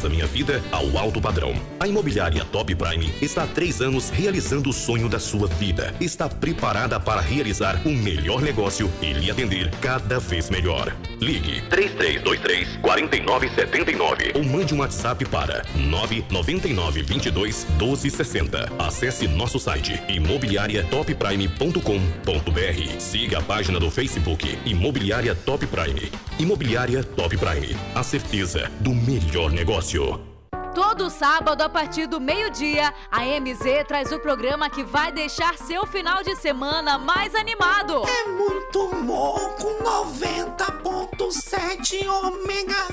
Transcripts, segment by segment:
Casa Minha Vida ao alto padrão. A imobiliária Top Prime está há três anos realizando o sonho da sua vida. Está preparada para realizar o melhor negócio e lhe atender cada vez melhor. Ligue 3323 4979 ou mande um WhatsApp para 999 22 1260. Acesse nosso site imobiliariatopprime.com.br. Siga a página do Facebook Imobiliária Top Prime. Imobiliária Top Prime. A certeza do melhor negócio. полностью. Todo sábado, a partir do meio-dia, a MZ traz o programa que vai deixar seu final de semana mais animado. É muito moco 90.7 ômega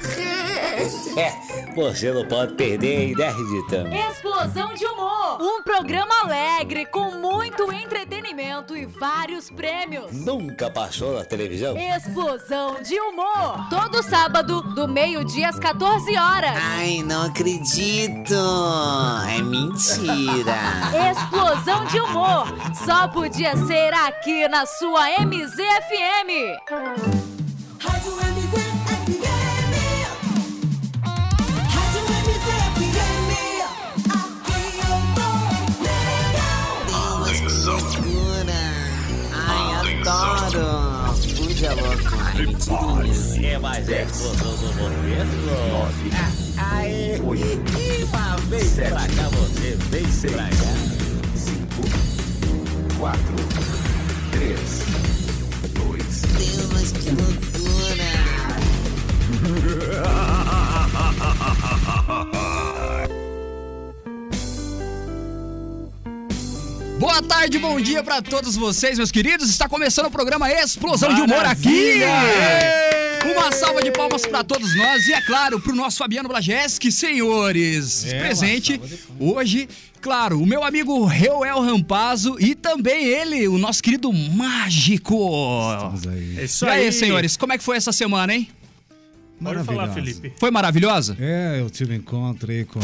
É, você não pode perder, né, Ridita? Explosão de Humor. Um programa alegre, com muito entretenimento e vários prêmios. Nunca passou na televisão? Explosão de Humor. Todo sábado, do meio-dia às 14 horas. Ai, não acredito. É mentira. Explosão de humor. Só podia ser aqui na sua MZFM. Rádio MZFM. Rádio MZFM. Aqui eu tô legal. Que. Ai, adoro. Fuja louco. Ai, me É mais é explosão do movimento? Aê! Uma vez pra cá, você vem pra cá. 4, 3, 2, Deus, mas que loucura. Boa tarde, bom dia pra todos vocês, meus queridos. Está começando o programa Explosão de Humor aqui. Uma salva de palmas pra todos nós e, é claro, pro nosso Fabiano Blajeski, senhores. presente hoje, claro, o meu amigo Reuel Rampazzo e também ele, o nosso querido Mágico. É isso E aí, aí, senhores, como é que foi essa semana, hein? Pode falar, Maravilhosa. Felipe. Foi maravilhosa? É, eu tive um encontro aí com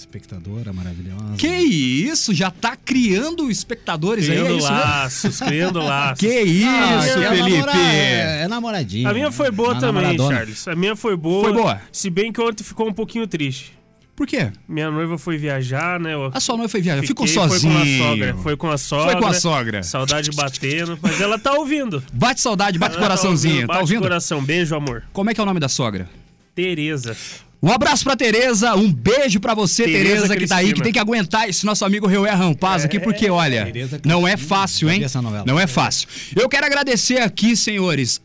espectadora maravilhosa. Que isso, já tá criando espectadores aí, é Criando isso mesmo? laços, criando laços. Que isso, Ah, é Felipe? namora- é, é namoradinha. A minha foi boa Uma também, namoradona. Charles. A minha foi boa. Foi boa? Se bem que ontem ficou um pouquinho triste. Por quê? Minha noiva foi viajar, né? Eu A sua noiva foi viajar, ficou fiquei, sozinho. Foi com a sogra. Foi com a sogra. Foi com a sogra. Saudade batendo. Mas ela tá ouvindo. Bate saudade, bate Ela coraçãozinho. Tá Tá ouvindo? coração. Beijo, amor. Como é que é o nome da sogra? Tereza. Um abraço pra Tereza, um beijo pra você, Tereza que tá aí, que tem que aguentar esse nosso amigo Reué Rampaz aqui, porque, olha, não é fácil, hein? Não é fácil. Eu quero agradecer aqui, senhores,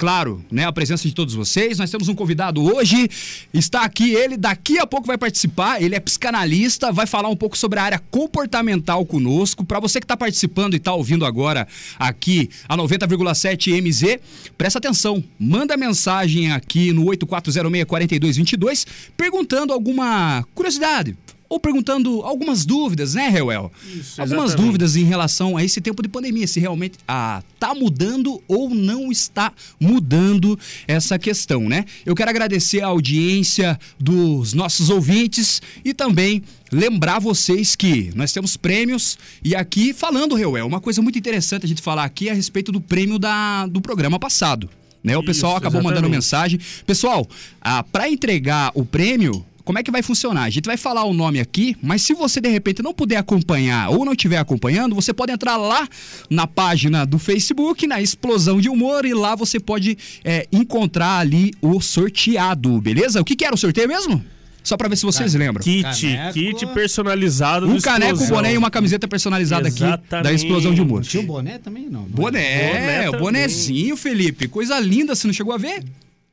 claro, né, a presença de todos vocês. Nós temos um convidado hoje, está aqui ele, daqui a pouco vai participar. Ele é psicanalista, vai falar um pouco sobre a área comportamental conosco. Para você que está participando e está ouvindo agora aqui a 90,7 MZ, presta atenção, manda mensagem aqui no 84064222 perguntando alguma curiosidade. Ou perguntando algumas dúvidas, né, Reuel? Isso, Algumas exatamente. dúvidas em relação a esse tempo de pandemia, se realmente ah, tá mudando ou não está mudando essa questão, né? Eu quero agradecer a audiência dos nossos ouvintes e também lembrar vocês que nós temos prêmios e aqui falando, Reuel, uma coisa muito interessante a gente falar aqui é a respeito do prêmio da, do programa passado. Né? O pessoal Isso, acabou mandando exatamente. mensagem. Pessoal, ah, para entregar o prêmio, como é que vai funcionar? A gente vai falar o nome aqui, mas se você de repente não puder acompanhar ou não estiver acompanhando, você pode entrar lá na página do Facebook, na Explosão de Humor, e lá você pode é, encontrar ali o sorteado, beleza? O que, que era o sorteio mesmo? Só pra ver se vocês lembram. Kit. Caneco. Kit personalizado Um do caneco, um Explosão. boné e uma camiseta personalizada aqui da Exatamente. Explosão de Humor. Tinha o boné também? Não. não é? Boné, Boné o também. bonezinho, Felipe. Coisa linda, você não chegou a ver?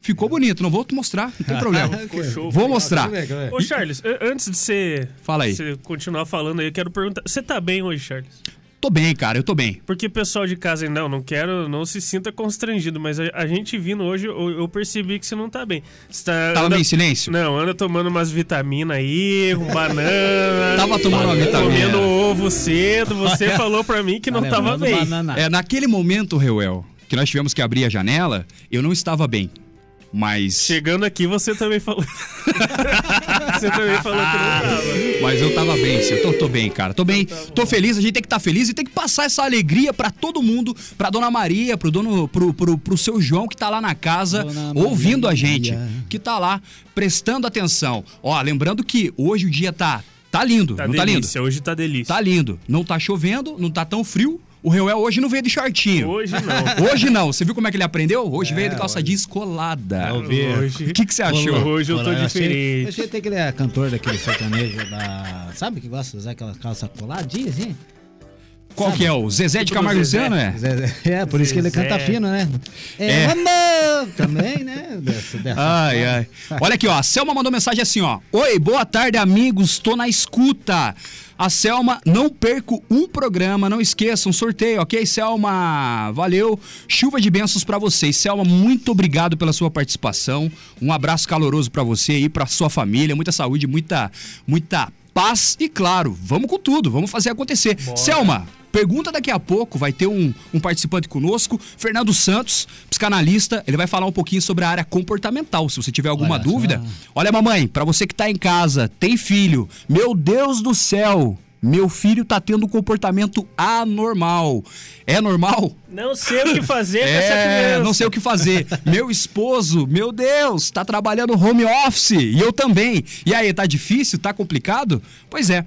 Ficou bonito, não vou te mostrar, não tem problema. Ficou show. Vou mostrar. Ô, Charles, antes de você, Fala aí. você continuar falando aí, eu quero perguntar. Você tá bem hoje, Charles? Tô bem, cara, eu tô bem. Porque o pessoal de casa, não, não quero, não se sinta constrangido, mas a, a gente vindo hoje, eu, eu percebi que você não tá bem. Você tá, Tava anda- em silêncio? Não, anda tomando umas vitaminas aí, um banana. Tava tomando uma vitamina. Comendo ovo cedo. Você falou pra mim que não tava bem. banana. É, naquele momento, Reuel, que nós tivemos que abrir a janela, eu não estava bem. Mas. Chegando aqui, você também falou. você também falou que não tava. Mas eu tava bem. Eu tô, tô bem, cara. Tô bem, tô feliz. A gente tem que estar feliz e tem que passar essa alegria pra todo mundo, pra dona Maria, pro dono, pro, pro, pro seu João que tá lá na casa, Dona ouvindo a Maria. gente, que tá lá prestando atenção. Ó, lembrando que hoje o dia tá, tá lindo, Tá não tá lindo? delícia, hoje tá delícia. Tá lindo. Não tá chovendo, não tá tão frio. O Reuel hoje não veio de shortinho. Hoje não. Hoje não. Você viu como é que ele aprendeu? Hoje veio de calça jeans colada. Eu vi. Hoje, O que, que você achou? hoje eu tô Achei, diferente. achei até que ele é cantor daquele sertanejo da. Sabe que gosta de usar aquela calça coladinha, assim? Qual que é? O Zezé de Tipo Camargo Zezé. Luciano, é? Zé- É, por isso que ele Zezé. canta fino, né? É. É, amor? Dessa, dessa Ai, ai. Olha aqui, ó. A Selma mandou mensagem assim, ó. Oi, boa tarde, amigos. Tô na escuta. A Selma, não perco um programa, não esqueçam, sorteio, ok, Selma? Valeu. Chuva de bênçãos pra vocês. Selma, muito obrigado pela sua participação. Um abraço caloroso pra você e pra sua família. Muita saúde, muita, muita paz e, claro, vamos com tudo. Vamos fazer acontecer. Selma, Pergunta daqui a pouco, vai ter um, um participante conosco, Fernando Santos, psicanalista. Ele vai falar um pouquinho sobre a área comportamental. Se você tiver alguma Olha só. dúvida, olha, mamãe, pra você que tá em casa, tem filho, meu Deus do céu, meu filho tá tendo um comportamento anormal. É normal? Não sei o que fazer com essa É, criança. não sei o que fazer. Meu esposo, meu Deus, tá trabalhando home office e eu também. E aí, tá difícil? Tá complicado? Pois é.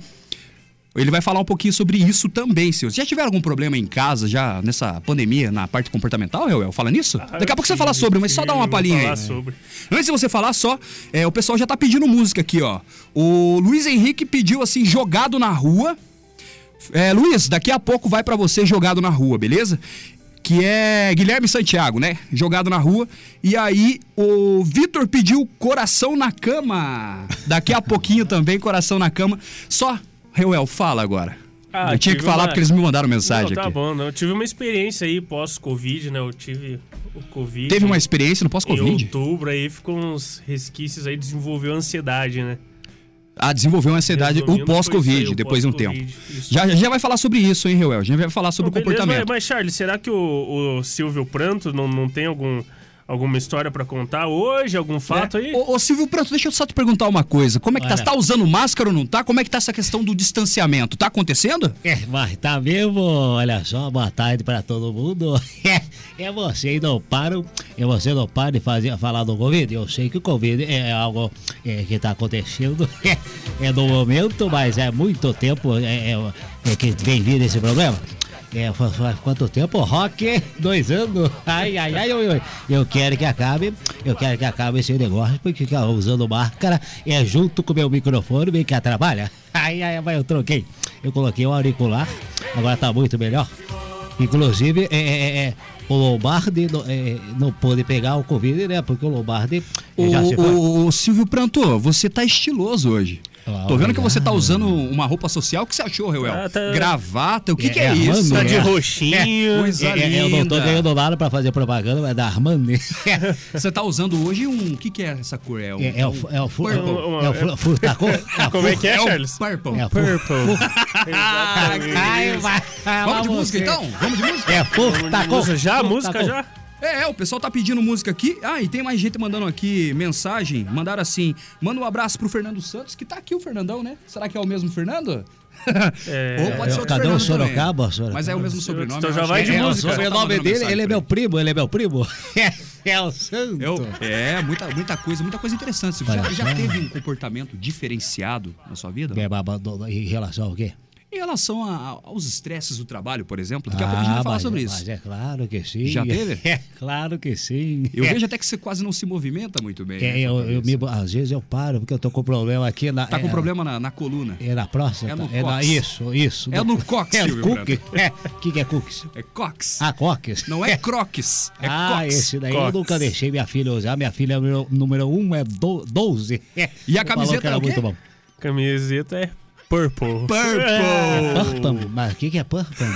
Ele vai falar um pouquinho sobre isso também, senhor. Já tiveram algum problema em casa, já nessa pandemia, na parte comportamental, Reuel? Fala nisso? Daqui a pouco você fala sobre, mas só dá uma palhinha aí. sobre. Antes de você falar só, é, o pessoal já tá pedindo música aqui, ó. O Luiz Henrique pediu assim, jogado na rua. É, Luiz, daqui a pouco vai pra você jogado na rua, beleza? Que é Guilherme Santiago, né? Jogado na rua. E aí, o Vitor pediu coração na cama. Daqui a pouquinho também, coração na cama. Só, Reuel, fala agora. Ah, Eu tinha que falar uma- porque eles me mandaram mensagem Não, tá aqui. bom, não. Eu tive uma experiência aí pós-Covid, né? Eu tive o Covid. Teve uma experiência no Em pós-Covid? outubro aí ficou uns resquícios aí, desenvolveu ansiedade, né? Ah, desenvolveu ansiedade, o Resumindo, isso pós-Covid, o depois de um tempo. isso. Já, já vai falar sobre isso, hein, Reuel? Já vai falar sobre Não, o beleza, comportamento. Mas, mas, Charles, será que o, o Silvio Pranto não, não tem algum, alguma história pra contar hoje? Algum fato aí? É. Ô, ô, Silvio Pranto, deixa eu só te perguntar uma coisa. Como é que tá? Olha. Você tá usando máscara ou não tá? Como é que tá essa questão do distanciamento? Tá acontecendo? É, mas tá mesmo, olha só, boa tarde pra todo mundo. É, é você não param, é você não para de fazer, falar do Covid. Eu sei que o Covid é algo é, que tá acontecendo, é, é no momento, mas é muito tempo é, é, é que vem vindo esse problema. É, faz, quanto tempo? Rock? Dois anos? Ai, ai, ai, ai, ai. Eu quero que acabe, eu quero que acabe esse negócio, porque ficar usando máscara é junto com o meu microfone, bem que atrapalha. Ai, ai, ai, eu troquei. Eu coloquei o auricular, agora tá muito melhor. Inclusive, é, é, é, o Lombardi não, é, não pôde pegar o Covid, né? Porque o Lombardi Ô, já se foi. ô, Silvio Pranto, você tá estiloso hoje. Ah, Tô vendo que você tá usando uma roupa social. O que você achou, Reuel? Ah, tá- Gravata? O que, É, que é, é isso? Armando, Tá de é. roxinho. Coisa É, é, eu não tô ganhando nada pra fazer propaganda, mas é da Armani. Você tá usando hoje um... O que, que é essa cor? É, um, É, é o, é o, Purple. é o furtacô. É Como é que é, Charles? Purple. É o Purple. Vai, Vamos de música, então? Vamos de música? É furtacô. Já? Música já? É, é, o pessoal tá pedindo música aqui. Ah, e tem mais gente mandando aqui mensagem. Mandaram assim: manda um abraço pro Fernando Santos, que tá aqui o Fernandão, né? Será que é o mesmo Fernando? É, Ou pode ser outro Cadê o Fernando também. Sorocaba, Sorocaba? Mas é o mesmo sobrenome. Então já vai de é. música. O O tá sobrenome mandando dele, ele é meu primo, ele é meu primo. É, o santo. Eu- é, muita, muita coisa, muita coisa interessante. Você já, já teve um comportamento diferenciado na sua vida? É, Em relação ao quê? Em relação a- aos estresses do trabalho, por exemplo, daqui a pouco a gente vai falar mas, sobre mas isso. é claro que sim. Já teve? É, claro que sim. Eu É. vejo até que você quase não se movimenta muito bem. É, né, eu, eu me, às vezes eu paro, porque eu tô com problema aqui na. Tá com é, problema na, na coluna. É na próstata? É no na, cox. isso, isso. É no cox, É cookie. É. O que, que é cookies? É cox. Ah, cox. Não é croques, é ah, cox. esse daí Cox. eu nunca deixei minha filha usar. Minha filha número, número um é do, 12. E a camiseta é era o quê? muito bom. Camiseta é purple. Purple. Purple? Mas o que, que é purple?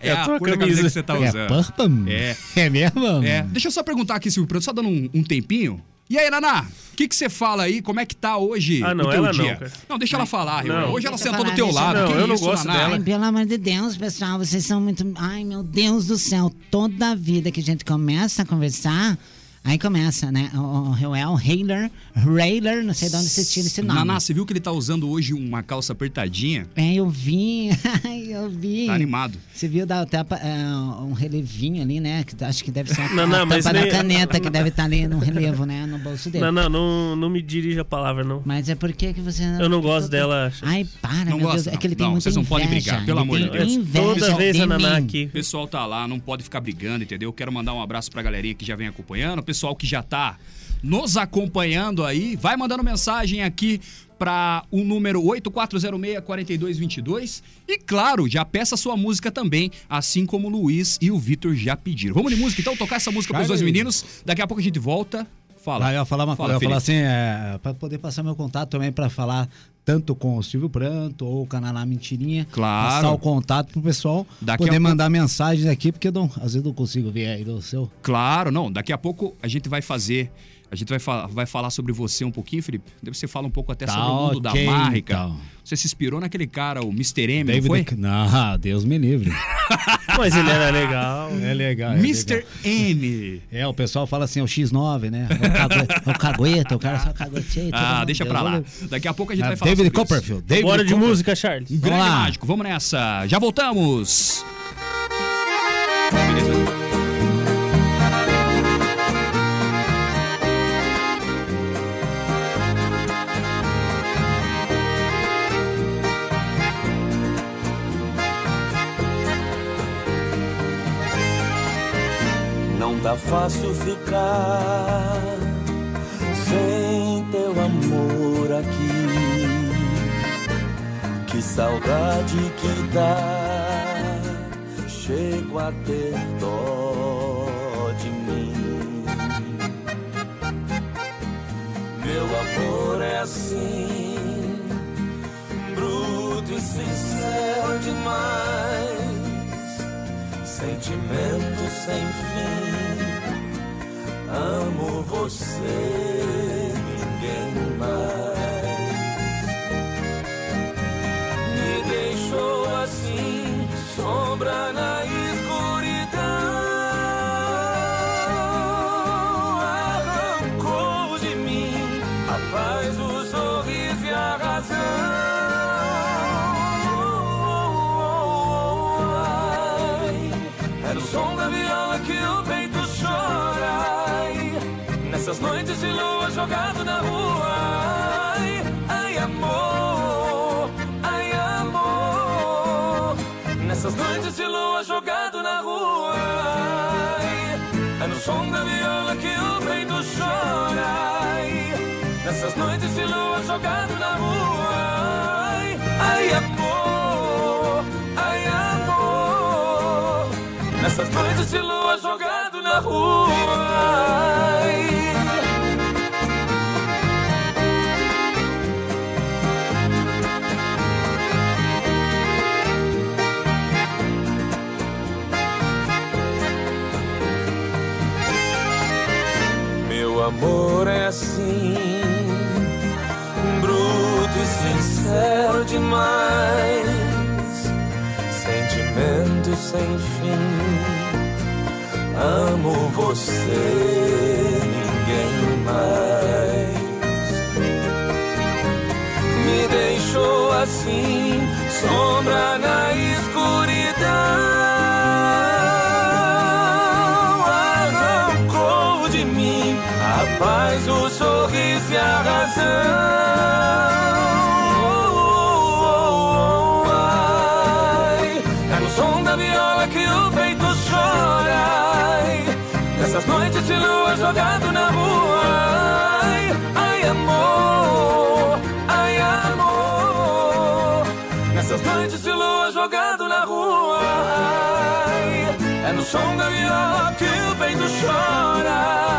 É É a a tua cor da camisa. camisa que você tá É usando. purple? É. É mesmo? É. Deixa eu só perguntar aqui, Silvio Pranto, só dando um, um tempinho. E aí, Naná, o que que você fala aí? Como é que tá hoje Ah, não, o teu ela não, dia? cara. Não, deixa ela falar, Não. Hoje ela sentou do teu lado. Não, que eu não isso, gosto Naná? dela. Ai, pelo amor de Deus, pessoal, vocês são muito. Ai, meu Deus do céu, toda vida que a gente começa a conversar, Aí começa, né? O, o Reuel Heiler, Reiler, não sei de onde você tira esse nome. Naná, você viu que ele tá usando hoje uma calça apertadinha? É, eu vi, eu vi. Tá animado. Você viu da tapa, é, um relevinho ali, né? Que acho que deve ser Não, a não, mas tampa da nem- caneta que deve estar ali no relevo, né? No bolso dele. Não, não, não, não me dirija a palavra, não. Mas é porque que você não. Eu não gosto dela. Ai, para, Não meu gosta, Deus. É que ele não. tem Não, muita vocês não podem brigar, pelo Ele amor de Deus. inveja Toda vez a Naná mim. aqui. O pessoal tá lá, não pode ficar brigando, entendeu? Quero mandar um abraço pra galerinha que já vem acompanhando, pessoal que já tá nos acompanhando aí, vai mandando mensagem aqui para o número 8406-4222 e claro, já peça sua música também, assim como o Luiz e o Vitor já pediram. Vamos de música então, tocar essa música pros Vai, dois meninos, daqui a pouco a gente volta. Fala. Vai, eu ia falar uma Fala, coisa, eu ia falar assim, é, pra poder passar meu contato também pra falar tanto com o Silvio Pranto ou o Cananá Mentirinha. Claro. Passar o contato pro pessoal Daqui a poder pouco- mandar mensagens aqui, porque não, às vezes não consigo ver aí do seu. Claro, não. Daqui a pouco a gente vai fazer. A gente vai, fa- vai falar sobre você um pouquinho, Felipe. Você fala um pouco até Tá sobre o mundo da marca. então. Você se inspirou naquele cara, o Mr. M, não David foi? Não, Deus me livre. Mas ele era legal. É legal. é Mr. M. É, o pessoal fala assim, é o X9, né? O cague- O cagueta, o cara só cagueteia. Ah, deixa pra lá. Daqui a pouco a gente vai Ah, falar David sobre isso. Copperfield. David Bora de música, Charles. Um grande mágico, vamos nessa. Já voltamos. Beleza. Tá fácil ficar sem teu amor aqui. Que saudade que dá, chego a ter dó de mim. Meu amor é assim, bruto e sincero demais sentimento sem fim. Amo você, ninguém mais. Me deixou assim, sombra na escuridão. Arrancou de mim a paz, o sorriso e a razão. Nessas noites de lua jogado na rua. Ai, ai, amor, ai, amor. Nessas noites de lua jogado na rua. Ai, É no som da viola que o peito chora. Ai, Nessas noites de lua jogado na rua. Ai, ai, amor, ai, amor. Nessas noites de lua jogado na rua. Ai. Amor é assim, bruto e sincero demais, sentimento sem fim. Amo você, ninguém mais. Me deixou assim, sombra na escuridão. A razão. Ai, É no som da viola que o peito chora. Ai, Nessas noites de lua jogado na rua. Ai, ai amor, ai amor. Nessas noites de lua jogado na rua. Ai, É no som da viola que o peito chora.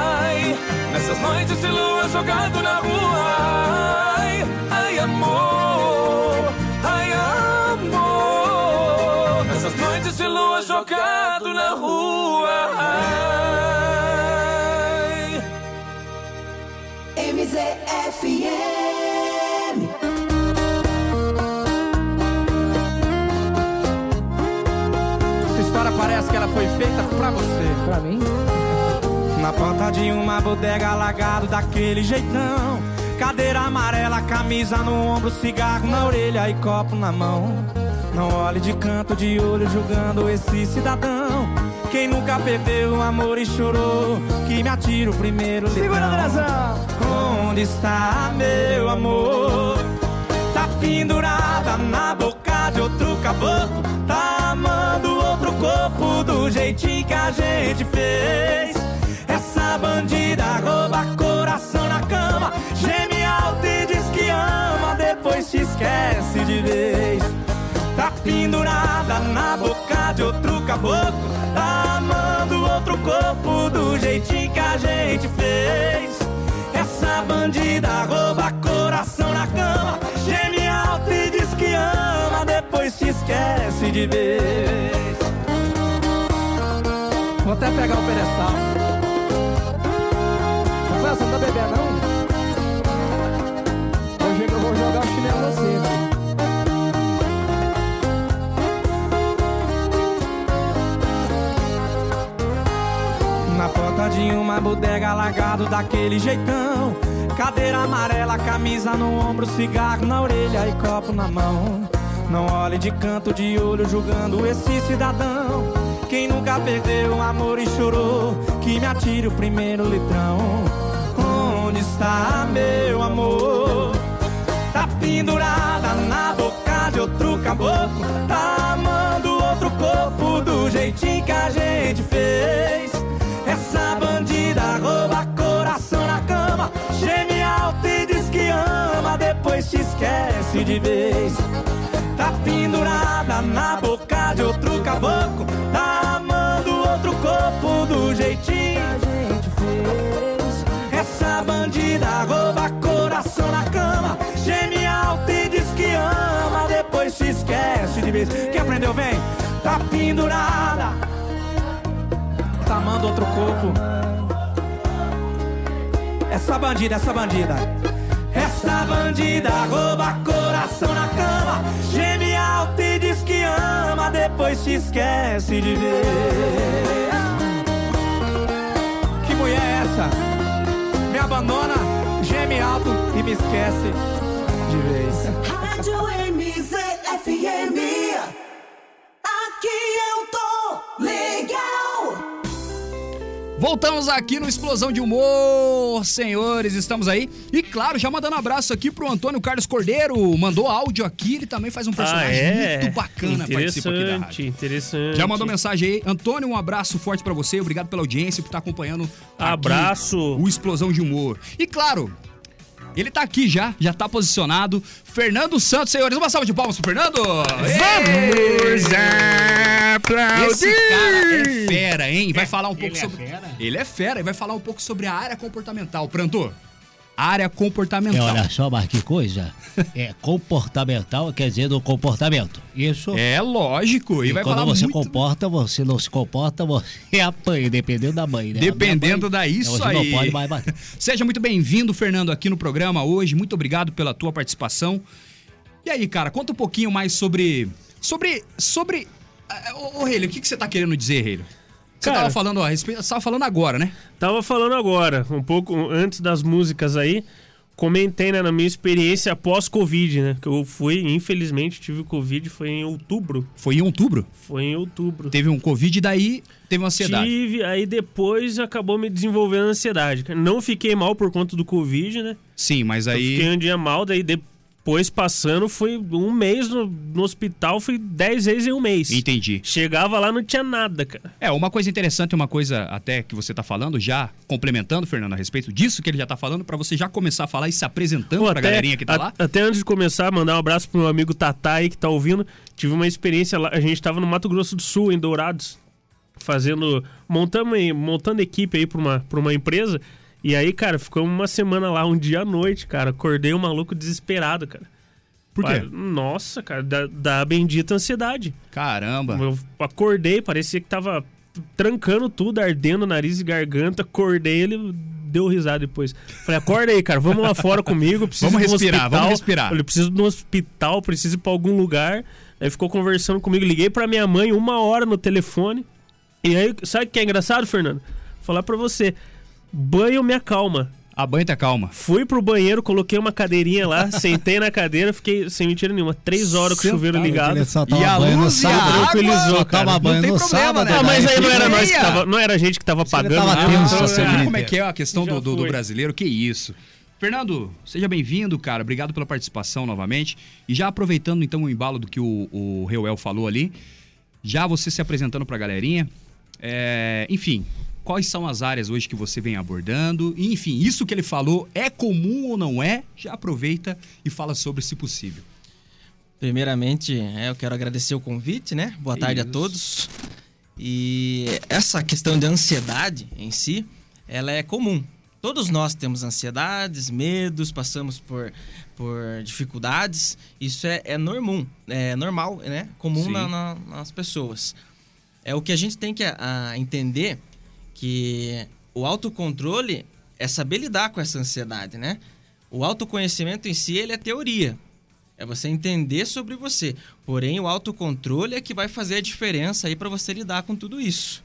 Ai, Nessas noites de lua jogado na rua. Ai, ai amor, ai amor. Nessas noites de lua jogado na rua. Ai. MZFM. Essa história parece que ela foi feita pra você. Pra mim? Na porta de uma bodega alagado daquele jeitão. Cadeira amarela, camisa no ombro, cigarro na orelha e copo na mão. Não olhe de canto de olho julgando esse cidadão. Quem nunca perdeu o amor e chorou, que me atira o primeiro Segura, litrão. Onde está meu amor? Tá pendurada na boca de outro caboclo. Tá amando outro corpo do jeitinho que a gente fez. Essa bandida rouba coração na cama. Geme alto e diz que ama, depois te esquece de vez. Tá pendurada na boca de outro caboclo. Tá amando outro corpo do jeitinho que a gente fez. Essa bandida rouba coração na cama. Geme alto e diz que ama, depois te esquece de vez. Vou até pegar o pedestal. Não tá não? Hoje eu vou jogar o chinelo em você, filho. Na porta de uma bodega alagado daquele jeitão. Cadeira amarela, camisa no ombro, cigarro na orelha e copo na mão. Não olhe de canto de olho julgando esse cidadão. Quem nunca perdeu o amor e chorou, que me atire o primeiro litrão. Onde está meu amor? Tá pendurada na boca de outro caboclo. Tá amando outro corpo do jeitinho que a gente fez. Essa bandida rouba coração na cama. Geme alto e diz que ama, depois te esquece de vez. Tá pendurada na boca de outro caboclo. Te esquece de vez. Quem aprendeu, vem. Tá pendurada. Tá amando outro corpo. Essa bandida, essa bandida. Essa bandida rouba coração na cama. Geme alto e diz que ama, depois te esquece de ver. Que mulher é essa? Me abandona, geme alto e me esquece de vez. MZFM. Aqui eu tô legal. Voltamos aqui no Explosão de Humor, senhores, estamos aí. E claro, já mandando um abraço aqui pro Antônio Carlos Cordeiro, mandou áudio aqui, ele também faz um personagem Ah, é? muito bacana, participa aqui da rádio. Interessante, interessante. Já mandou mensagem aí. Antônio, um abraço forte pra você, obrigado pela audiência, por estar acompanhando aqui Abraço. o Explosão de Humor. E claro, ele tá aqui já, já tá posicionado. Fernando Santos, senhores, uma salva de palmas pro Fernando! Vamos aplaudir! Esse cara é fera, hein? Vai falar um pouco ele é sobre. fera? Ele é fera e vai falar um pouco sobre a área comportamental. Pranto, área É, comportamental. olha só, mas que coisa. É comportamental, quer dizer do comportamento. Isso. É lógico. E, E vai quando falar você muito. comporta, você não se comporta, você apanha, dependendo da mãe, né? Dependendo mãe, da isso você aí. não pode mais bater. Seja muito bem-vindo, Fernando, aqui no programa hoje. Muito obrigado pela tua participação. E aí, cara, conta um pouquinho mais sobre. Sobre. Sobre. ah, Ô, Reilly, o que, que você tá querendo dizer, Reilly? Você Cara- tava falando a respeito. Tava falando agora, né? Tava falando agora, um pouco antes das músicas aí. Comentei né, na minha experiência pós-Covid, né? Que eu fui, infelizmente, tive Covid, foi em outubro. Foi em outubro. Foi em outubro. Teve um Covid e daí teve uma ansiedade. Tive, aí depois acabou me desenvolvendo ansiedade. Não fiquei mal por conta do Covid, né? Sim, mas Eu aí. fiquei um dia mal, daí depois passando, fui um mês no, no hospital, fui dez vezes em um mês. Entendi. Chegava lá, não tinha nada, cara. É, uma coisa interessante, uma coisa até que você tá falando, já complementando, Fernando, a respeito disso que ele já tá falando, pra você já começar a falar e se apresentando Pô, pra galerinha que tá a- lá. Até antes de começar, mandar um abraço pro meu amigo Tatá aí que tá ouvindo. Tive uma experiência lá, a gente tava no Mato Grosso do Sul, em Dourados, fazendo. montando, montando equipe aí pra uma, pra uma empresa. E aí, cara, ficou uma semana lá, um dia à noite, cara. Acordei um maluco desesperado, cara. Por quê? Nossa, cara, da, da bendita ansiedade. Caramba. Eu acordei, parecia que tava trancando tudo, ardendo nariz e garganta. Acordei, ele deu risada depois. Falei, acorda aí, cara, vamos lá fora comigo. Preciso Vamos respirar, hospital. vamos respirar. Eu preciso de um hospital, preciso ir pra algum lugar. Aí ficou conversando comigo. Liguei pra minha mãe uma hora no telefone. E aí, sabe o que é engraçado, Fernando? Falar pra você. Banho me acalma. A banho te acalma. Fui pro banheiro, coloquei uma cadeirinha lá, sentei na cadeira, fiquei sem mentira nenhuma, três horas com o chuveiro ligado. E a luz e a água, tranquilizou, Só cara. Não banho tem no problema, sábado. né? Ah, mas aí não era nós que tava, não era a gente que tava pagando. tava né? tenso Então, a semana ah, Como é que é a questão do, do- do brasileiro? Que isso. Fernando, seja bem-vindo, cara. Obrigado pela participação novamente. E já aproveitando então o embalo do que o, o Reuel falou ali, já você se apresentando pra galerinha. é, enfim, quais são as áreas hoje que você vem abordando? Enfim, isso que ele falou é comum ou não é? Já aproveita e fala sobre se possível. Primeiramente, é, eu quero agradecer o convite, né? Boa tarde a Isso. todos. E essa questão de ansiedade em si, ela é comum. Todos nós temos ansiedades, medos, passamos por, por dificuldades. Isso é, é normal, é normal, né? Comum na- na- nas pessoas. É o que a gente tem que a, entender que o autocontrole é saber lidar com essa ansiedade, né? O autoconhecimento em si, ele é teoria. É você entender sobre você. Porém, o autocontrole é que vai fazer a diferença aí para você lidar com tudo isso.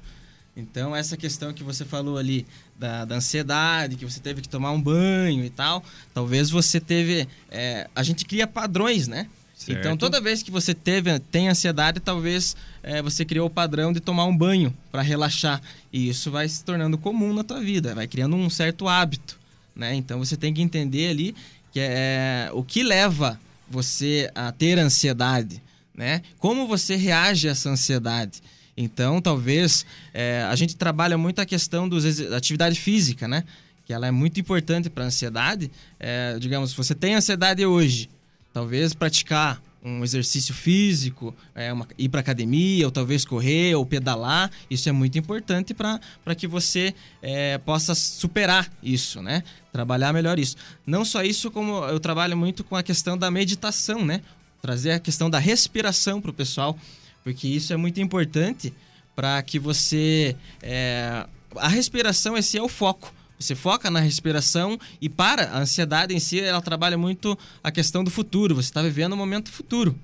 Então, essa questão que você falou ali da, da ansiedade, que você teve que tomar um banho e tal, talvez você teve. é, a gente cria padrões, né? Certo. Então, toda vez que você teve, tem ansiedade, talvez é, você criou o padrão de tomar um banho para relaxar. E isso vai se tornando comum na tua vida, vai criando um certo hábito, né? Então, você tem que entender ali que é o que leva você a ter ansiedade, né? Como você reage a essa ansiedade. Então, talvez é, a gente trabalha muito a questão da atividade física, né? Que ela é muito importante para a ansiedade. É, digamos, se você tem ansiedade hoje, talvez praticar um exercício físico, é, uma- ir para academia, ou talvez correr ou pedalar, isso é muito importante para que você é, possa superar isso, né? Trabalhar melhor isso. Não só isso, como eu trabalho muito com a questão da meditação, né? Trazer a questão da respiração para o pessoal, porque isso é muito importante para que você. é, a respiração, esse é o foco. Você foca na respiração e para. A ansiedade em si, ela trabalha muito a questão do futuro. Você está vivendo o momento futuro.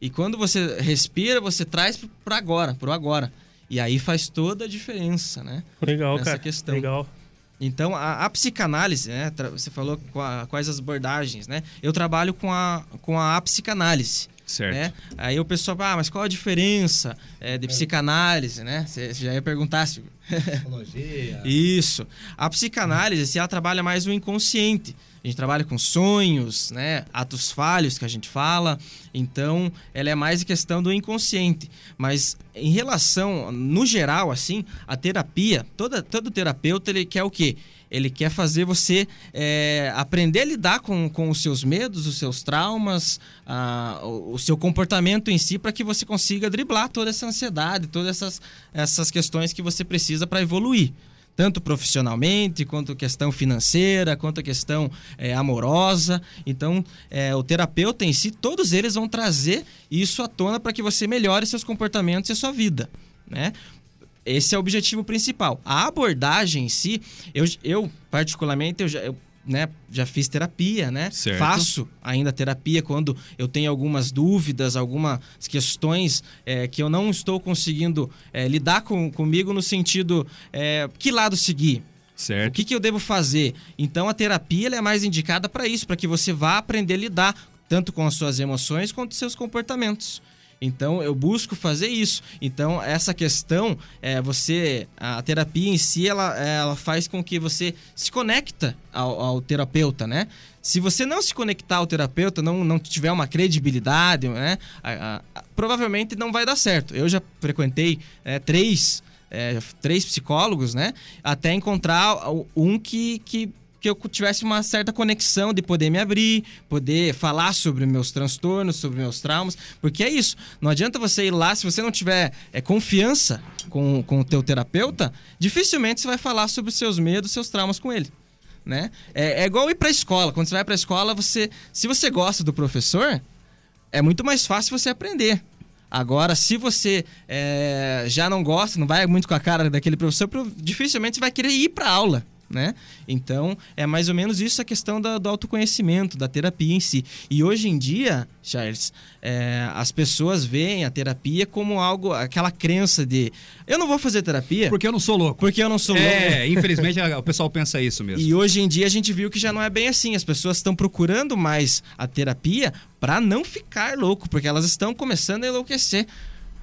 E quando você respira, você traz para agora, para o agora. E aí faz toda a diferença, né? Legal, Nessa cara. questão. Legal. Então, a, a psicanálise, né? Você falou quais as abordagens, né? Eu trabalho com a, com a psicanálise. Certo. Né? Aí o pessoal, ah, mas qual a diferença é, de psicanálise, né? Você já ia perguntar, Silvio. Isso. A psicanálise, se ela trabalha mais o inconsciente. A gente trabalha com sonhos, né? Atos falhos que a gente fala. Então, ela é mais questão do inconsciente. Mas em relação, no geral, assim, a terapia, toda, todo terapeuta, ele quer o quê? Ele quer fazer você é, aprender a lidar com, com os seus medos, os seus traumas, a- o, seu comportamento em si, para que você consiga driblar toda essa ansiedade, todas essas, essas questões que você precisa para evoluir tanto profissionalmente, quanto questão financeira, quanto a questão é, amorosa. Então, é, o terapeuta em si, todos eles vão trazer isso à tona para que você melhore seus comportamentos e a sua vida, né? Esse é o objetivo principal. A abordagem em si, eu, eu particularmente, eu já, eu, né, já fiz terapia, né? Certo. Faço ainda terapia quando eu tenho algumas dúvidas, algumas questões é, que eu não estou conseguindo é, lidar com, comigo no sentido é, que lado seguir. O Certo. que, que eu devo fazer? Então a terapia ela é mais indicada para isso, para que você vá aprender a lidar tanto com as suas emoções quanto os seus comportamentos. Então eu busco fazer isso. Então essa questão é você a terapia em si ela, ela faz com que você se conecta ao, ao terapeuta, né? Se você não se conectar ao terapeuta, não, não tiver uma credibilidade, né? a- a- provavelmente não vai dar certo. Eu já frequentei é, três é, três psicólogos, né? Até encontrar um que, que, que eu tivesse uma certa conexão de poder me abrir, poder falar sobre meus transtornos, sobre meus traumas, porque é isso. Não adianta você ir lá se você não tiver é, confiança com, com o teu terapeuta, dificilmente você vai falar sobre seus medos, seus traumas com ele. Né? É, é igual ir para a escola. Quando você vai para a escola, você, se você gosta do professor, é muito mais fácil você aprender. Agora, se você é, já não gosta, não vai muito com a cara daquele professor, pro- dificilmente você vai querer ir para aula. Né? Então, é mais ou menos isso a questão da- do autoconhecimento, da terapia em si. E hoje em dia, Charles, é, as pessoas veem a terapia como algo, aquela crença de eu não vou fazer terapia. Porque eu não sou louco. Porque eu não sou É, louco. infelizmente a- o pessoal pensa isso mesmo. E hoje em dia a gente viu que já não é bem assim. As pessoas estão procurando mais a terapia para não ficar louco, porque elas estão começando a enlouquecer.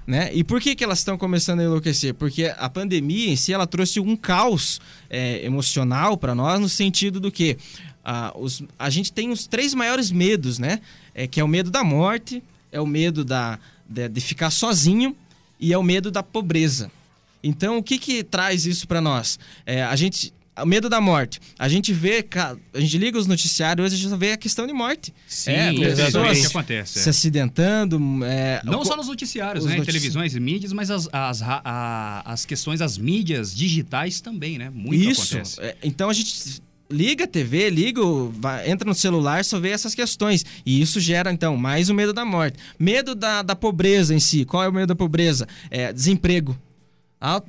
Né? E por que, que elas estão começando a enlouquecer? Porque a pandemia em si ela trouxe um caos é, emocional para nós no sentido do que ah, os- a gente tem os três maiores medos, né? É, que é o medo da morte, é o medo da, de, de ficar sozinho e é o medo da pobreza. Então, o que que traz isso para nós? É, a gente o medo da morte. A gente vê, a gente liga os noticiários, hoje a gente vê a questão de morte. Sim, é, pessoas Isso acontece, é. se acidentando. é, Não co- só nos noticiários, os né? notici- Televisões e mídias, mas as, as, a- as questões, as mídias digitais também, né? Muito Isso. acontece. É, Então a gente liga a TV, liga, o- entra no celular, só vê essas questões. E isso gera, então, mais o medo da morte. Medo da, da pobreza em si. Qual é o medo da pobreza? É desemprego.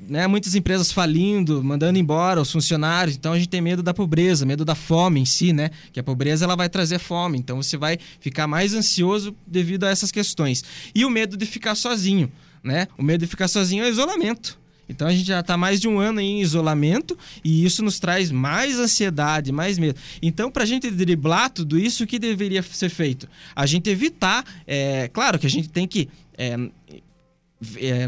Né, muitas empresas falindo, mandando embora os funcionários. Então a gente tem medo da pobreza, medo da fome em si, né? Que a pobreza ela vai trazer fome. Então você vai ficar mais ansioso devido a essas questões. E o medo de ficar sozinho, né? O medo de ficar sozinho é isolamento. Então a gente já está mais de um ano em isolamento e isso nos traz mais ansiedade, mais medo. Então, para a gente driblar tudo isso, o que deveria ser feito? A gente evitar, é, claro que a gente tem que é, é,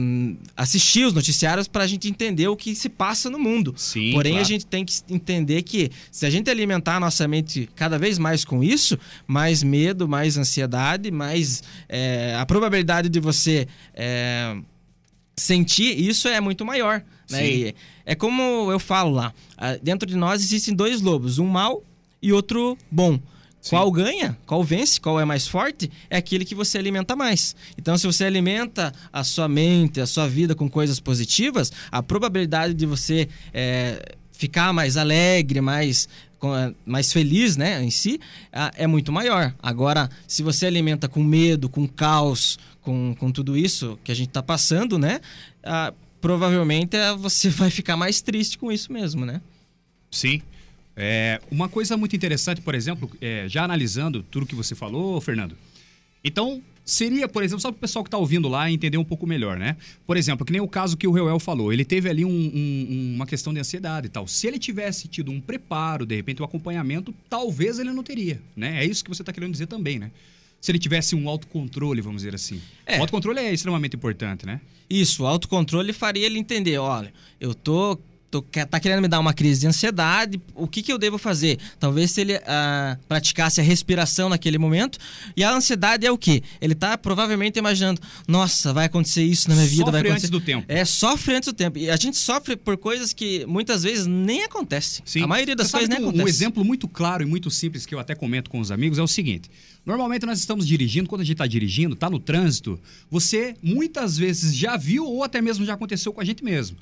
assistir os noticiários para a gente entender o que se passa no mundo. Sim, Porém, claro. a gente tem que entender que se a gente alimentar a nossa mente cada vez mais com isso, mais medo, mais ansiedade, mais é, a probabilidade de você é, sentir isso é muito maior. Né? Sim. É como eu falo lá, dentro de nós existem dois lobos, um mau e outro bom. Qual ganha, qual vence, qual é mais forte, é aquele que você alimenta mais. Então, se você alimenta a sua mente, a sua vida com coisas positivas, a probabilidade de você é, ficar mais alegre, mais, com- mais feliz né, em si, é muito maior. Agora, se você alimenta com medo, com caos, com, com tudo isso que a gente está passando, né? ah, provavelmente ah, você vai ficar mais triste com isso mesmo, né? Sim. É, uma coisa muito interessante, por exemplo, é, já analisando tudo que você falou, Fernando. Então, seria, por exemplo, só para o pessoal que está ouvindo lá entender um pouco melhor, né? Por exemplo, que nem o caso que o Reuel falou. Ele teve ali um- um- uma questão de ansiedade e tal. Se ele tivesse tido um preparo, de repente, um acompanhamento, talvez ele não teria, né? É isso que você está querendo dizer também, né? Se ele tivesse um autocontrole, vamos dizer assim. O autocontrole é extremamente importante, né? Isso, o autocontrole faria ele entender, olha, eu tô, tô tá querendo me dar uma crise de ansiedade, o que que eu devo fazer? Talvez se ele ah, praticasse a respiração naquele momento, e a ansiedade é o quê? Ele tá provavelmente imaginando, nossa, vai acontecer isso na minha vida, vai Sofre acontecer... antes do tempo. É, sofre antes do tempo. E a gente sofre por coisas que muitas vezes nem acontecem. A maioria das Você coisas nem um, acontece. um exemplo muito claro e muito simples que eu até comento com os amigos é o seguinte. Normalmente nós estamos dirigindo, quando a gente está dirigindo, está no trânsito, você muitas vezes já viu ou até mesmo já aconteceu com a gente mesmo.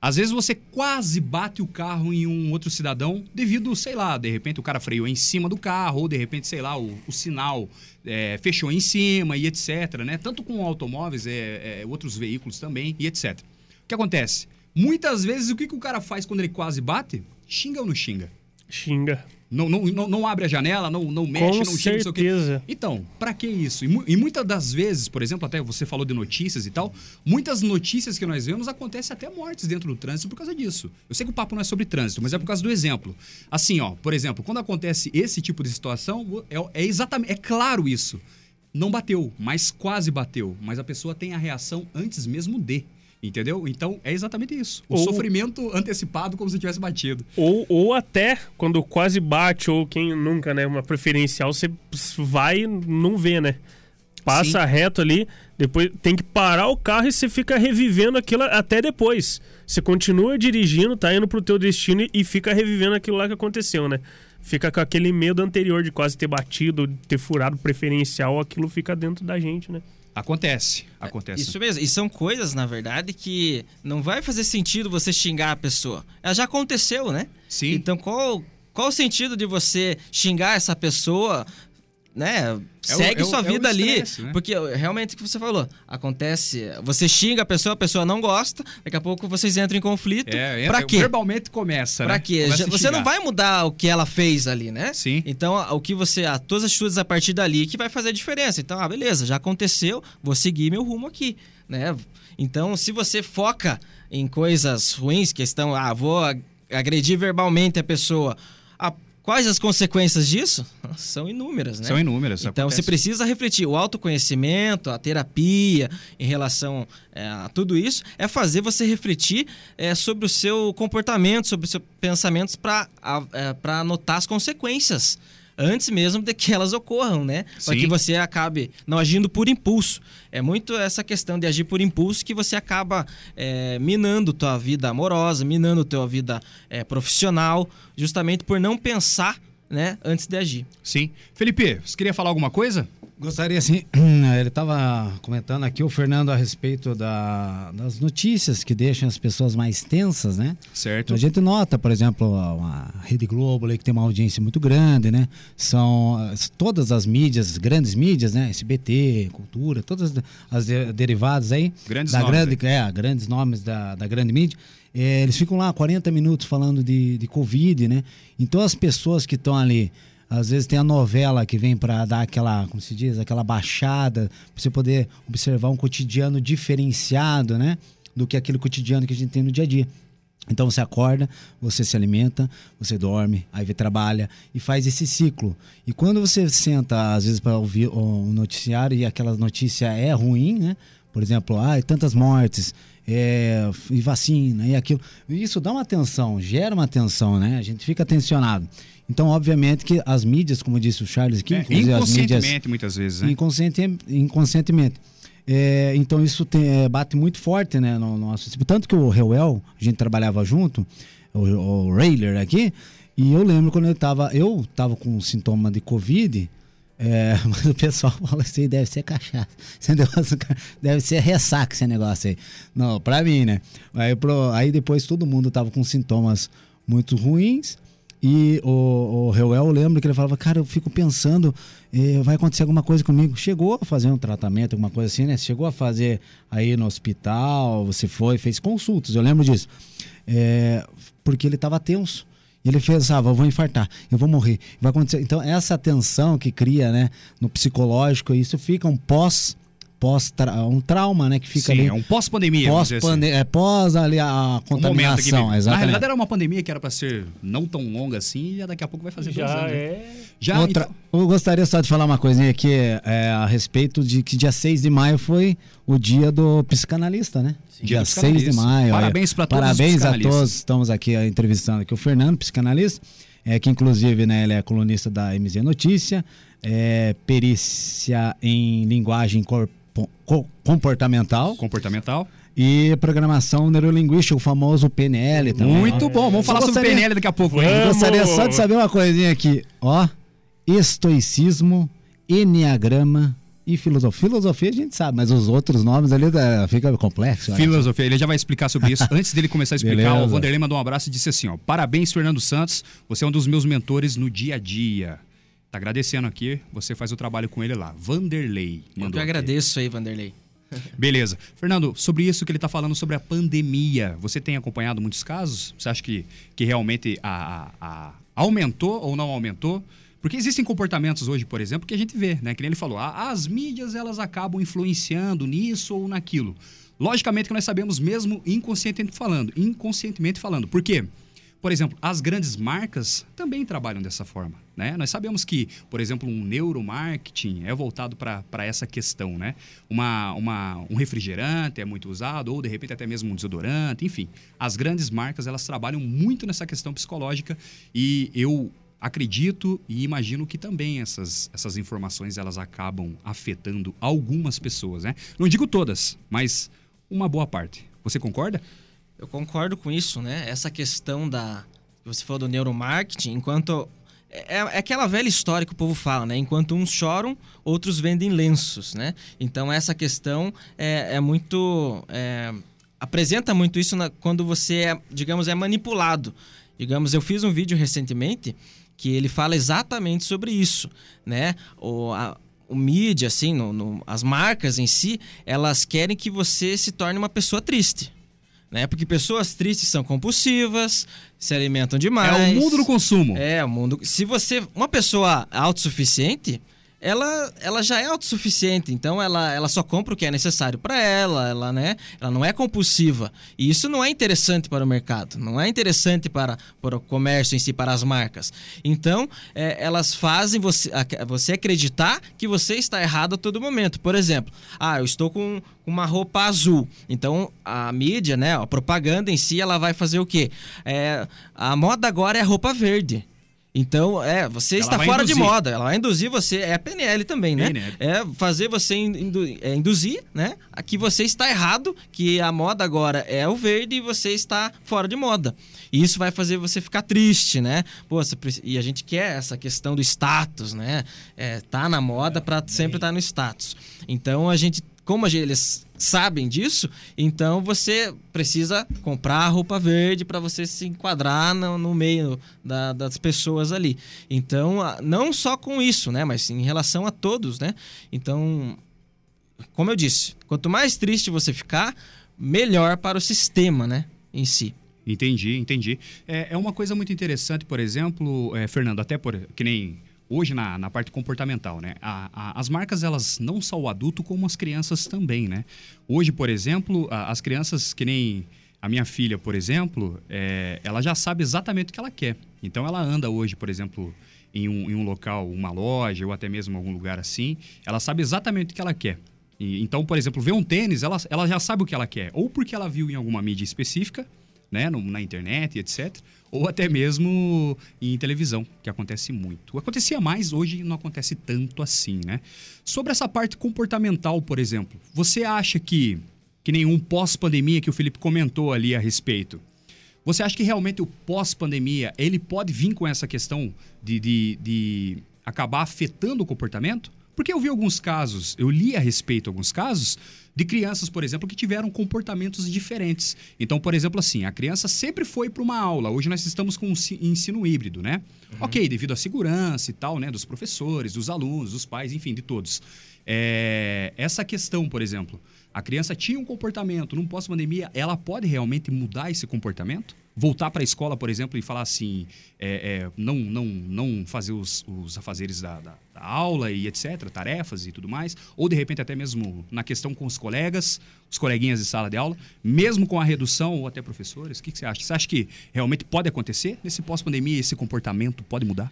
Às vezes você quase bate o carro em um outro cidadão devido, sei lá, de repente o cara freou em cima do carro, ou de repente, sei lá, o, o sinal é, fechou em cima e etc, né? Tanto com automóveis, é, é, outros veículos também e etc. O que acontece? Muitas vezes o que, que o cara faz quando ele quase bate? Xinga ou não xinga? Xinga. Não, não, não, não abre a janela, não, não mexe, Com não xinga, não sei o quê. certeza. Então, pra que isso? E, mu- e muitas das vezes, por exemplo, até você falou de notícias e tal, muitas notícias que nós vemos acontecem até mortes dentro do trânsito por causa disso. Eu sei que o papo não é sobre trânsito, mas é por causa do exemplo. Assim, ó, por exemplo, quando acontece esse tipo de situação, é, é exatamente, é claro isso. Não bateu, mas quase bateu. Mas a pessoa tem a reação antes mesmo de. Entendeu? Então é exatamente isso. O Ou- sofrimento antecipado como se tivesse batido. Ou, ou até quando quase bate, ou quem nunca, né? Uma preferencial, você vai e não vê, né? Passa reto ali, depois tem que parar o carro e você fica revivendo aquilo até depois. Você continua dirigindo, tá indo pro teu destino e fica revivendo aquilo lá que aconteceu, né? Fica com aquele medo anterior de quase ter batido, ter furado preferencial, aquilo fica dentro da gente, né? Acontece, acontece. Isso mesmo. E são coisas, na verdade, que não vai fazer sentido você xingar a pessoa. Ela já aconteceu, né? Sim. Então, qual, qual o sentido de você xingar essa pessoa né, É segue é o- sua é vida ali. né? Porque realmente o que você falou, acontece, você xinga a pessoa, a pessoa não gosta, daqui a pouco vocês entram em conflito. É, pra entra- quê? Verbalmente começa, Pra né? quê? Começa Você não vai mudar o que ela fez ali, né? Sim. Então, o que você. A, todas as atitudes a partir dali que vai fazer a diferença. Então, ah, beleza, já aconteceu, vou seguir meu rumo aqui, né? Então, se você foca em coisas ruins, questão, ah, vou ag- agredir verbalmente a pessoa. Quais as consequências disso? São inúmeras, né? São inúmeras, Então, acontece. você precisa refletir. O autoconhecimento, a terapia em relação é, a tudo isso é fazer você refletir é, sobre o seu comportamento, sobre os seus pensamentos para é, notar as consequências antes mesmo de que elas ocorram, né? Para que você acabe não agindo por impulso. É muito essa questão de agir por impulso que você acaba é, minando tua vida amorosa, minando tua vida é, profissional, justamente por não pensar, né, antes de agir. Sim. Felipe, você queria falar alguma coisa? Gostaria assim, ele estava comentando aqui o Fernando a respeito da- das notícias que deixam as pessoas mais tensas, né? Certo. A gente nota, por exemplo, a Rede Globo ali, que tem uma audiência muito grande, né? São as- todas as mídias, grandes mídias, né? SBT, Cultura, todas as de- derivadas aí. Grandes da nomes, grande, é, grandes nomes da, da grande mídia. É, eles ficam lá 40 minutos falando de, de Covid, né? Então as pessoas que estão ali, às vezes tem a novela que vem para dar aquela, como se diz, aquela baixada, para você poder observar um cotidiano diferenciado, né? Do que aquele cotidiano que a gente tem no dia a dia. Então você acorda, você se alimenta, você dorme, aí vê trabalha e faz esse ciclo. E quando você senta, às vezes, para ouvir o noticiário e aquela notícia é ruim, né? Por exemplo, ah, tantas mortes, é, e vacina, e aquilo. Isso dá uma atenção, gera uma atenção, né? A gente fica tensionado. Então, obviamente que as mídias, como disse o Charles aqui, É, inclusive as mídias inconscientemente, muitas vezes, né? inconsciente, inconscientemente. É, então isso tem- é, bate muito forte né, no nosso. Tanto que o Reuel, a gente trabalhava junto, o, o Rayler aqui, e eu lembro quando ele tava. Eu tava com sintoma de Covid. É, mas o pessoal fala assim, deve ser cachaça. Esse deve ser ressaca esse negócio aí. Não, pra mim, né? Aí, pro- aí depois todo mundo tava com sintomas muito ruins. E o, o Reuel, eu lembro que ele falava, cara, eu fico pensando, eh, vai acontecer alguma coisa comigo. Chegou a fazer um tratamento, alguma coisa assim, né? Chegou a fazer aí no hospital, você foi, fez consultas, eu lembro disso. É, porque ele estava tenso. Ele fez, ah, vou infartar, eu vou morrer, vai acontecer. Então, essa tensão que cria, né, no psicológico, isso fica um pós, pós um trauma, né, que fica Sim, ali. é um pós-pandemia, dizer Pós, assim. é, pós ali a Um contaminação. Na exatamente. realidade era uma pandemia que era pra ser não tão longa assim e daqui a pouco vai fazer Já dois anos. né? é. Já Outra, então- eu gostaria só de falar uma coisinha aqui é, a respeito de que dia 6 de maio foi o dia do psicanalista, né? Dia dia do 6 de maio. Parabéns pra todos os Parabéns a todos. Estamos aqui ó, entrevistando aqui o Fernando, psicanalista, é, que inclusive né, ele é colunista da MZ Notícia, é, perícia em linguagem corpo- co- comportamental. Comportamental. E programação neurolinguística, o famoso PNL também. Muito bom, vamos falar sobre PNL daqui a pouco. eu gostaria só de saber uma coisinha aqui. Ó, estoicismo, enneagrama e filosofia. Filosofia a gente sabe, mas os outros nomes ali tá, fica complexo. acho. Filosofia, ele já vai explicar sobre isso. Antes dele começar a explicar, Beleza. o Vanderlei mandou um abraço e disse assim: ó, Parabéns, Fernando Santos. Você é um dos meus mentores no dia a dia. Tá agradecendo aqui, você faz o trabalho com ele lá. Vanderlei Eu mandou. que aqui. agradeço aí, Vanderlei. Beleza. Fernando, sobre isso que ele está falando sobre a pandemia, você tem acompanhado muitos casos? Você acha que, que realmente a, a- a- aumentou ou não aumentou? Porque existem comportamentos hoje, por exemplo, que a gente vê, né? Que nem ele falou, a- as mídias elas acabam influenciando nisso ou naquilo. Logicamente que nós sabemos mesmo inconscientemente falando, inconscientemente falando. Por quê? Por exemplo, as grandes marcas também trabalham dessa forma, né? Nós sabemos que, por exemplo, um neuromarketing é voltado para essa questão, né? Uma, uma, um refrigerante é muito usado, ou de repente até mesmo um desodorante, enfim. As grandes marcas, elas trabalham muito nessa questão psicológica e eu acredito e imagino que também essas, essas informações, elas acabam afetando algumas pessoas, né? Não digo todas, mas uma boa parte. Você concorda? Eu concordo com isso, né? Essa questão da. Você falou do neuromarketing, enquanto. É, é aquela velha história que o povo fala, né? Enquanto uns choram, outros vendem lenços, né? Então essa questão é, é muito. é, apresenta muito isso na- quando você é, digamos, é manipulado. Digamos, eu fiz um vídeo recentemente que ele fala exatamente sobre isso, né? O, a, o mídia, assim, no- no- as marcas em si, elas querem que você se torne uma pessoa triste. Né? Porque pessoas tristes são compulsivas, se alimentam demais. É o mundo do consumo. É, o mundo. Se você. Uma pessoa autossuficiente, ela, ela já é autossuficiente. Então ela, ela só compra o que é necessário para ela, ela, né? Ela não é compulsiva. E isso não é interessante para o mercado, não é interessante para, para o comércio em si, para as marcas. Então, é, elas fazem você, você acreditar que você está errado a todo momento. Por exemplo, ah, eu estou com uma roupa azul. Então, a mídia, né, a propaganda em si, ela vai fazer o quê? É, a moda agora é roupa verde. Então, é, você Ela está fora de induzir. moda. Ela vai induzir você. É a PNL também, né? PNL. É fazer você indu- é, induzir, né? A que você está errado, que a moda agora é o verde e você está fora de moda. E isso vai fazer você ficar triste, né? Pô, você e a gente quer essa questão do status, né? É, tá na moda para sempre estar no status. Então a gente, como eles sabem disso, então você precisa comprar roupa verde para você se enquadrar no, no meio da- das pessoas ali. Então, não só com isso, né? Mas em relação a todos, né? Então, como eu disse, quanto mais triste você ficar, melhor para o sistema, né? Em si. Entendi, entendi. É, é uma coisa muito interessante, por exemplo, é, Fernando, até por que nem hoje na, na parte comportamental, né? A- a- as marcas, elas não só o adulto, como as crianças também, né? Hoje, por exemplo, a- as crianças que nem a minha filha, por exemplo, é, ela já sabe exatamente o que ela quer. Então ela anda hoje, por exemplo, em um, em um local, uma loja ou até mesmo algum lugar assim, ela sabe exatamente o que ela quer. E, então, por exemplo, vê um tênis, ela, ela já sabe o que ela quer. Ou porque ela viu em alguma mídia específica, né, no- na internet, etc. Ou até mesmo em televisão, que acontece muito. Acontecia mais, hoje não acontece tanto assim, né? Sobre essa parte comportamental, por exemplo, você acha que, que nenhum pós-pandemia que o Felipe comentou ali a respeito, você acha que realmente o pós-pandemia, ele pode vir com essa questão de, de, de acabar afetando o comportamento? Porque eu vi alguns casos, eu li a respeito alguns casos de crianças, por exemplo, que tiveram comportamentos diferentes. Então, por exemplo, assim, a criança sempre foi para uma aula. Hoje nós estamos com um si- ensino híbrido, né? Ok, devido à segurança e tal, né? Dos professores, dos alunos, dos pais, enfim, de todos. É, essa questão, por exemplo, a criança tinha um comportamento num pós-pandemia, ela pode realmente mudar esse comportamento? Voltar para a escola, por exemplo, e falar assim, é, é, não, não, não fazer os, os afazeres da, da- da aula e etc., tarefas e tudo mais, ou de repente até mesmo na questão com os colegas, os coleguinhas de sala de aula, mesmo com a redução ou até professores, o que, que você acha? Você acha que realmente pode acontecer nesse pós-pandemia, esse comportamento pode mudar?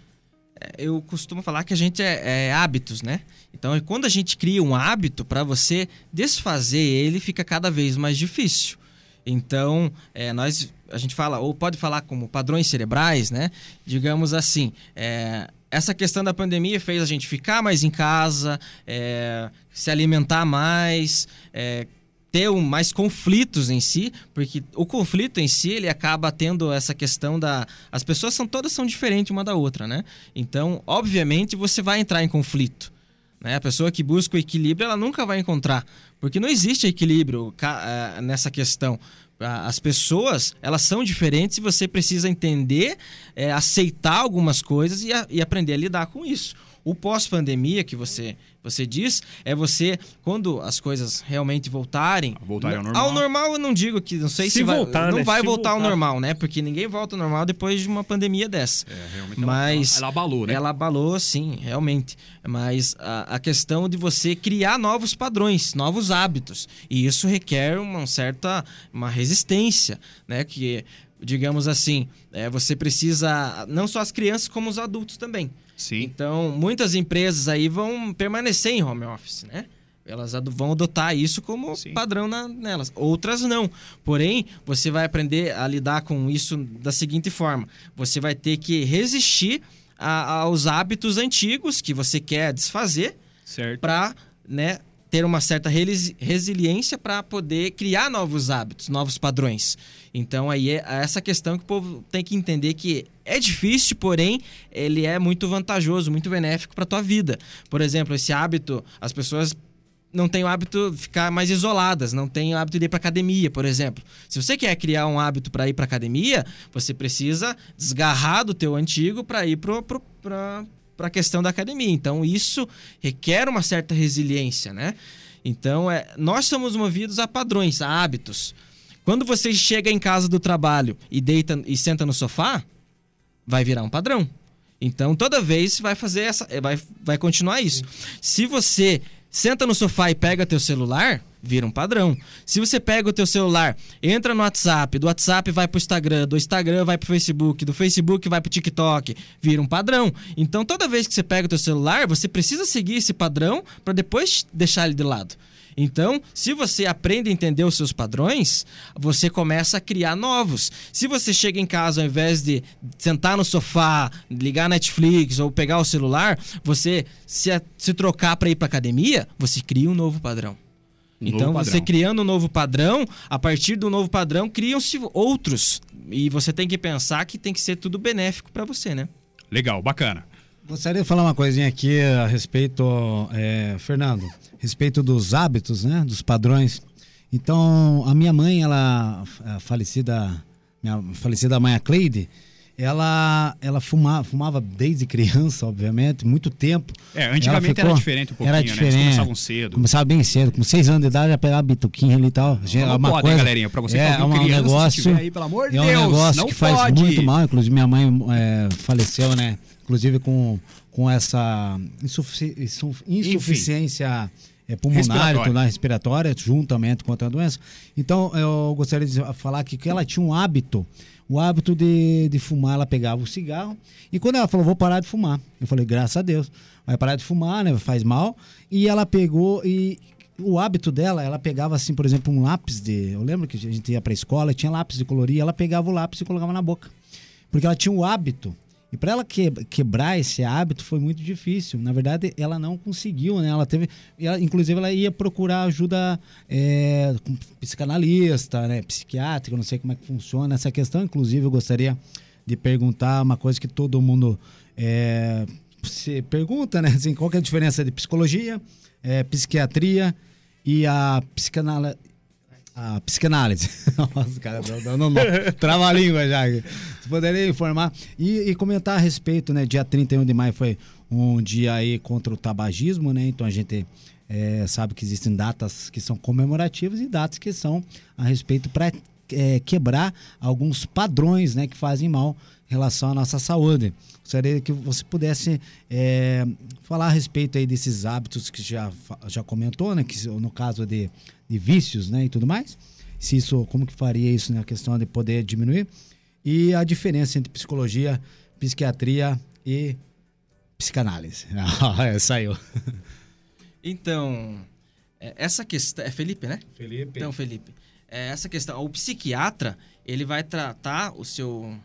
eu costumo falar que a gente é, é hábitos, né? Então, quando a gente cria um hábito, para você desfazer ele fica cada vez mais difícil. Então, é, nós a gente fala, ou pode falar como padrões cerebrais, né? Digamos assim, é, essa questão da pandemia fez a gente ficar mais em casa, é, se alimentar mais, é, ter um- mais conflitos em si, porque o conflito em si ele acaba tendo essa questão da as pessoas são todas são diferentes uma da outra, né? Então, obviamente você vai entrar em conflito. Né? A pessoa que busca o equilíbrio, ela nunca vai encontrar, porque não existe equilíbrio eh, nessa questão. As pessoas, elas são diferentes e você precisa entender, eh, aceitar algumas coisas e, a- e aprender a lidar com isso. O pós-pandemia que você, você diz é você, quando as coisas realmente voltarem... Voltarem ao Ao normal. normal eu não digo que, não sei se, Se vai, voltar, não né? vai Se voltar ao voltar. normal, né? Porque ninguém volta ao normal depois de uma pandemia dessa. realmente ela- Mas ela abalou, né? Ela abalou, sim, realmente. Mas a, a questão de você criar novos padrões, novos hábitos. E isso requer uma certa uma resistência, né? Que, digamos assim, é, você precisa, não só as crianças, como os adultos também. Sim. Então, muitas empresas aí vão permanecer em home office, né? Elas vão adotar isso como padrão na- nelas. Outras não. Porém, você vai aprender a lidar com isso da seguinte forma: você vai ter que resistir a- aos hábitos antigos que você quer desfazer Certo. para né, ter uma certa resi- resiliência para poder criar novos hábitos, novos padrões. Então aí é essa questão que o povo tem que entender que é difícil, porém ele é muito vantajoso, muito benéfico para tua vida. Por exemplo, esse hábito, as pessoas não têm o hábito de ficar mais isoladas, não têm o hábito de ir para academia, por exemplo. Se você quer criar um hábito para ir para academia, você precisa desgarrar do teu antigo para ir para para a questão da academia. Então, isso requer uma certa resiliência, né? Então, é, nós somos movidos a padrões, a hábitos. Quando você chega em casa do trabalho e deita e senta no sofá, vai virar um padrão. Então, toda vez vai fazer essa, vai, vai continuar isso. Se você senta no sofá e pega teu celular, vira um padrão. Se você pega o teu celular, entra no WhatsApp, do WhatsApp vai pro Instagram, do Instagram vai pro Facebook, do Facebook vai pro TikTok, vira um padrão. Então, toda vez que você pega o teu celular, você precisa seguir esse padrão para depois deixar ele de lado. Então, se você aprende a entender os seus padrões, você começa a criar novos. Se você chega em casa ao invés de sentar no sofá, ligar Netflix ou pegar o celular, você se, se trocar para ir para academia, você cria um novo padrão. Então, novo você padrão. criando um novo padrão, a partir do novo padrão, criam-se outros. E você tem que pensar que tem que ser tudo benéfico para você, né? Legal, bacana. Gostaria de falar uma coisinha aqui a respeito, é, Fernando, a respeito dos hábitos, né, dos padrões. Então, a minha mãe, ela, a falecida, minha falecida mãe, a Cleide, ela, ela fumava, fumava desde criança, obviamente, muito tempo. É, antigamente era diferente um pouquinho, era né? Eles diferente. começavam cedo. Começava bem cedo, com seis anos de idade já pegava bituquinha ali e tal. É Não uma pode, hein, coisa, galerinha? Pra você que é, tá ouvindo um criança, negócio, aí, pelo amor de é um Deus, negócio que faz pode. muito mal. Inclusive, minha mãe é, faleceu, né? Inclusive com, com essa insufici- insu- insuficiência é, pulmonar, Respiratória. respiratória, juntamente com outra doença. Então, eu gostaria de falar que, que ela tinha um hábito, o hábito de, de fumar, ela pegava o cigarro, e quando ela falou, vou parar de fumar, eu falei, graças a Deus, vai parar de fumar, né, faz mal, e ela pegou e o hábito dela, ela pegava assim, por exemplo, um lápis de, eu lembro que a gente ia pra escola, tinha lápis de colorir, ela pegava o lápis e colocava na boca, porque ela tinha o hábito, e para ela que- quebrar esse hábito foi muito difícil. Na verdade, ela não conseguiu, né? Ela teve, ela, inclusive, ela ia procurar ajuda é, com psicanalista, né? Psiquiátrico, não sei como é que funciona essa questão. Inclusive, eu gostaria de perguntar uma coisa que todo mundo é, se pergunta, né? Assim, qual é a diferença de psicologia, é, psiquiatria e a psicanálise? A psicanálise. Nossa, cara, não, não, não, trava a língua já. Você poderia informar e, e comentar a respeito, né? Dia 31 de maio foi um dia aí contra o tabagismo, né? Então a gente é, sabe que existem datas que são comemorativas e datas que são a respeito para quebrar alguns padrões, né? Que fazem mal em relação à nossa saúde. Gostaria que você pudesse é, falar a respeito aí desses hábitos que já, já comentou, né? Que no caso de, de vícios, né? E tudo mais. Se isso, como que faria isso na questão de poder diminuir? E a diferença entre psicologia, psiquiatria e psicanálise. Ah, saiu. Então, é, essa questão. É Felipe, né? Felipe. Então, Felipe, é, essa questão. O psiquiatra, ele vai tratar o seu,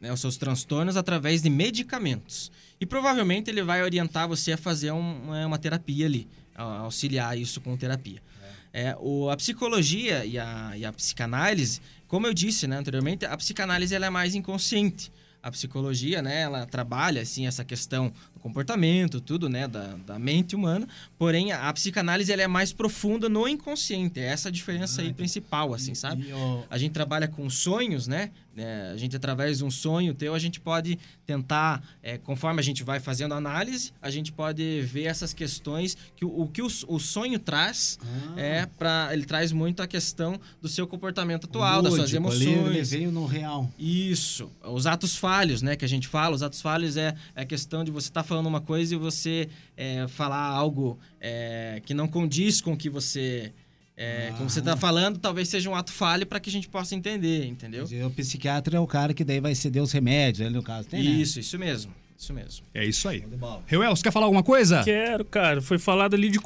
né, os seus transtornos através de medicamentos. E provavelmente ele vai orientar você a fazer um- uma, uma terapia ali, auxiliar isso com terapia. É, o, a psicologia e a, e a psicanálise, como eu disse né, anteriormente, a psicanálise ela é mais inconsciente. A psicologia, né, ela trabalha assim essa questão comportamento, tudo, né, da, da mente humana. Porém, a, a psicanálise ela é mais profunda no inconsciente. É essa a diferença aí principal, assim, sabe? A gente trabalha com sonhos, né? É, a gente através de um sonho teu, a gente pode tentar, é, conforme a gente vai fazendo análise, a gente pode ver essas questões que o, o que o, o sonho traz é para ele traz muito a questão do seu comportamento atual, das suas Lúdico, emoções. Ele veio no real. Isso. Os atos falhos, né? Que a gente fala. Os atos falhos é é a questão de você estar falando uma coisa e você é, falar algo é, que não condiz com o que você. É, como você está falando, talvez seja um ato falho para que a gente possa entender, entendeu? O psiquiatra é o cara que daí vai ceder os remédios, no caso. Tem, né? Isso, isso mesmo. Isso mesmo. É isso aí. Reuel, você quer falar alguma coisa? Quero, cara. Foi falado ali de